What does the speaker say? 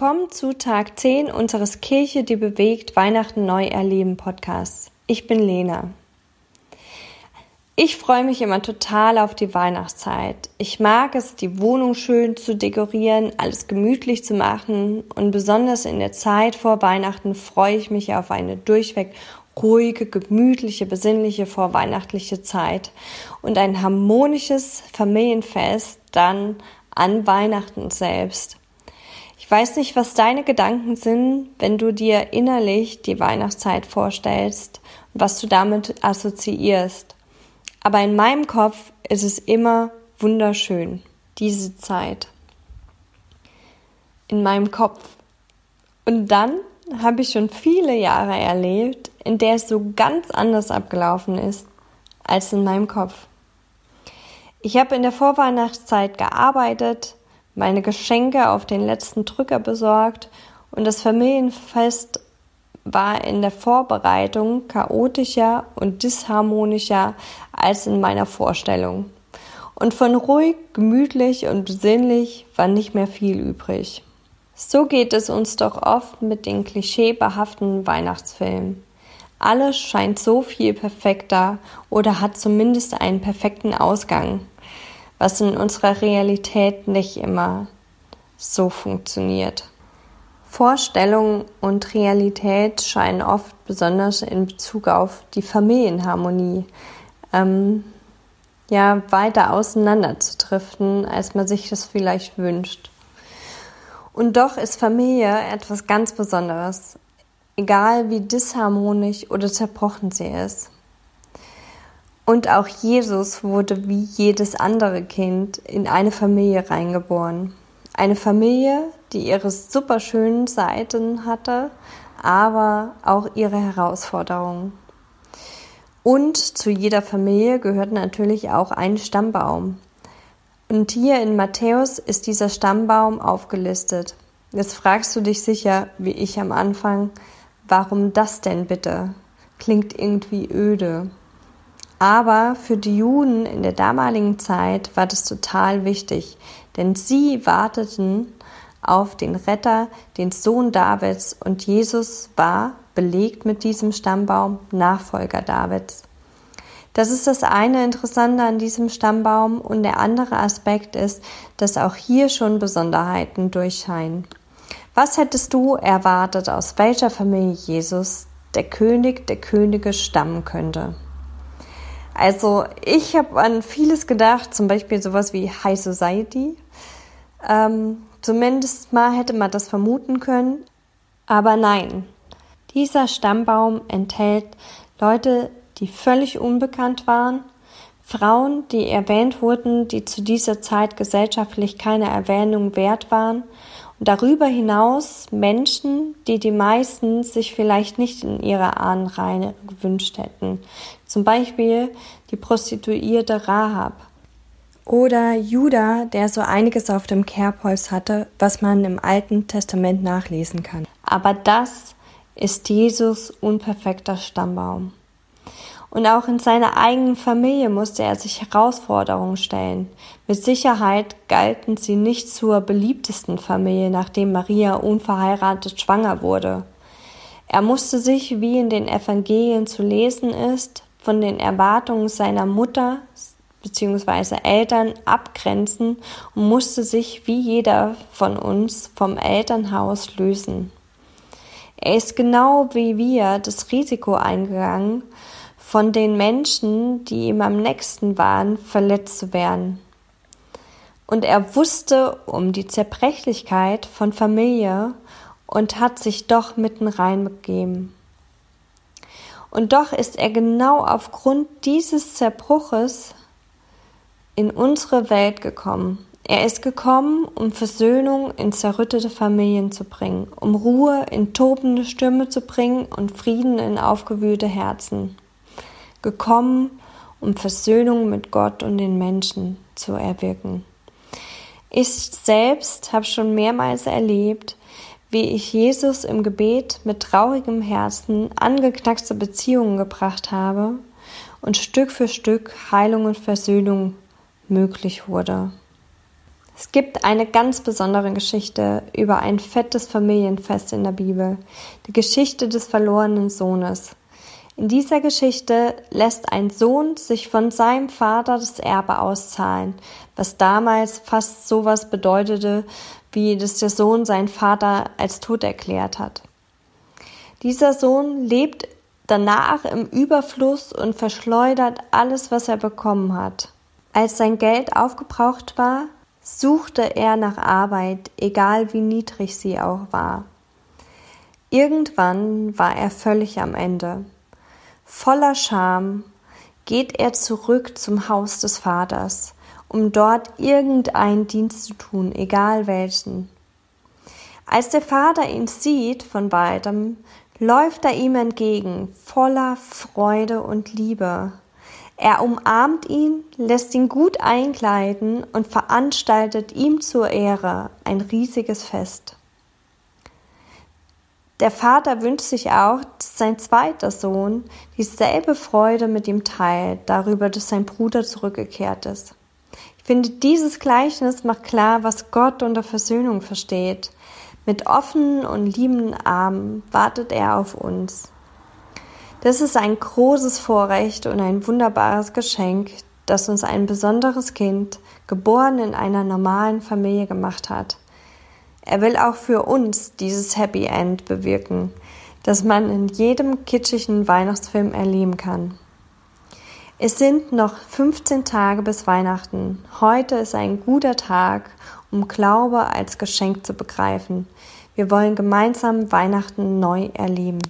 willkommen zu Tag 10 unseres Kirche, die bewegt Weihnachten neu erleben Podcasts. Ich bin Lena. Ich freue mich immer total auf die Weihnachtszeit. Ich mag es, die Wohnung schön zu dekorieren, alles gemütlich zu machen und besonders in der Zeit vor Weihnachten freue ich mich auf eine durchweg ruhige, gemütliche, besinnliche vorweihnachtliche Zeit und ein harmonisches Familienfest dann an Weihnachten selbst. Ich weiß nicht, was deine Gedanken sind, wenn du dir innerlich die Weihnachtszeit vorstellst und was du damit assoziierst. Aber in meinem Kopf ist es immer wunderschön, diese Zeit. In meinem Kopf. Und dann habe ich schon viele Jahre erlebt, in der es so ganz anders abgelaufen ist als in meinem Kopf. Ich habe in der Vorweihnachtszeit gearbeitet, meine Geschenke auf den letzten Drücker besorgt und das Familienfest war in der Vorbereitung chaotischer und disharmonischer als in meiner Vorstellung. Und von ruhig, gemütlich und besinnlich war nicht mehr viel übrig. So geht es uns doch oft mit den klischeebehafteten Weihnachtsfilmen. Alles scheint so viel perfekter oder hat zumindest einen perfekten Ausgang, was in unserer Realität nicht immer so funktioniert. Vorstellung und Realität scheinen oft besonders in Bezug auf die Familienharmonie ähm, ja weiter auseinander zu driften, als man sich das vielleicht wünscht. Und doch ist Familie etwas ganz Besonderes, egal wie disharmonisch oder zerbrochen sie ist. Und auch Jesus wurde wie jedes andere Kind in eine Familie reingeboren. Eine Familie, die ihre superschönen Seiten hatte, aber auch ihre Herausforderungen. Und zu jeder Familie gehört natürlich auch ein Stammbaum, und hier in Matthäus ist dieser Stammbaum aufgelistet. Jetzt fragst du dich sicher, wie ich am Anfang, warum das denn bitte? Klingt irgendwie öde. Aber für die Juden in der damaligen Zeit war das total wichtig, denn sie warteten auf den Retter, den Sohn Davids, und Jesus war belegt mit diesem Stammbaum Nachfolger Davids. Das ist das eine Interessante an diesem Stammbaum und der andere Aspekt ist, dass auch hier schon Besonderheiten durchscheinen. Was hättest du erwartet, aus welcher Familie Jesus der König der Könige stammen könnte? Also ich habe an vieles gedacht, zum Beispiel sowas wie High Society. Ähm, zumindest mal hätte man das vermuten können. Aber nein, dieser Stammbaum enthält Leute, die völlig unbekannt waren, Frauen, die erwähnt wurden, die zu dieser Zeit gesellschaftlich keine Erwähnung wert waren, und darüber hinaus Menschen, die die meisten sich vielleicht nicht in ihrer Ahnenreihe gewünscht hätten, zum Beispiel die Prostituierte Rahab oder Judah, der so einiges auf dem Kerbholz hatte, was man im Alten Testament nachlesen kann. Aber das ist Jesus unperfekter Stammbaum. Und auch in seiner eigenen Familie musste er sich Herausforderungen stellen. Mit Sicherheit galten sie nicht zur beliebtesten Familie, nachdem Maria unverheiratet schwanger wurde. Er musste sich, wie in den Evangelien zu lesen ist, von den Erwartungen seiner Mutter bzw. Eltern abgrenzen und musste sich wie jeder von uns vom Elternhaus lösen. Er ist genau wie wir das Risiko eingegangen, von den Menschen, die ihm am nächsten waren, verletzt zu werden. Und er wusste um die Zerbrechlichkeit von Familie und hat sich doch mitten reingegeben. Und doch ist er genau aufgrund dieses Zerbruches in unsere Welt gekommen. Er ist gekommen, um Versöhnung in zerrüttete Familien zu bringen, um Ruhe in tobende Stürme zu bringen und Frieden in aufgewühlte Herzen gekommen, um Versöhnung mit Gott und den Menschen zu erwirken. Ich selbst habe schon mehrmals erlebt, wie ich Jesus im Gebet mit traurigem Herzen angeknackste Beziehungen gebracht habe und Stück für Stück Heilung und Versöhnung möglich wurde. Es gibt eine ganz besondere Geschichte über ein fettes Familienfest in der Bibel, die Geschichte des verlorenen Sohnes. In dieser Geschichte lässt ein Sohn sich von seinem Vater das Erbe auszahlen, was damals fast sowas bedeutete, wie dass der Sohn seinen Vater als tot erklärt hat. Dieser Sohn lebt danach im Überfluss und verschleudert alles, was er bekommen hat. Als sein Geld aufgebraucht war, suchte er nach Arbeit, egal wie niedrig sie auch war. Irgendwann war er völlig am Ende. Voller Scham geht er zurück zum Haus des Vaters, um dort irgendeinen Dienst zu tun, egal welchen. Als der Vater ihn sieht von weitem, läuft er ihm entgegen, voller Freude und Liebe. Er umarmt ihn, lässt ihn gut einkleiden und veranstaltet ihm zur Ehre ein riesiges Fest. Der Vater wünscht sich auch, dass sein zweiter Sohn dieselbe Freude mit ihm teilt, darüber, dass sein Bruder zurückgekehrt ist. Ich finde, dieses Gleichnis macht klar, was Gott unter Versöhnung versteht. Mit offenen und liebenden Armen wartet er auf uns. Das ist ein großes Vorrecht und ein wunderbares Geschenk, das uns ein besonderes Kind, geboren in einer normalen Familie gemacht hat. Er will auch für uns dieses Happy End bewirken, das man in jedem kitschigen Weihnachtsfilm erleben kann. Es sind noch 15 Tage bis Weihnachten. Heute ist ein guter Tag, um Glaube als Geschenk zu begreifen. Wir wollen gemeinsam Weihnachten neu erleben.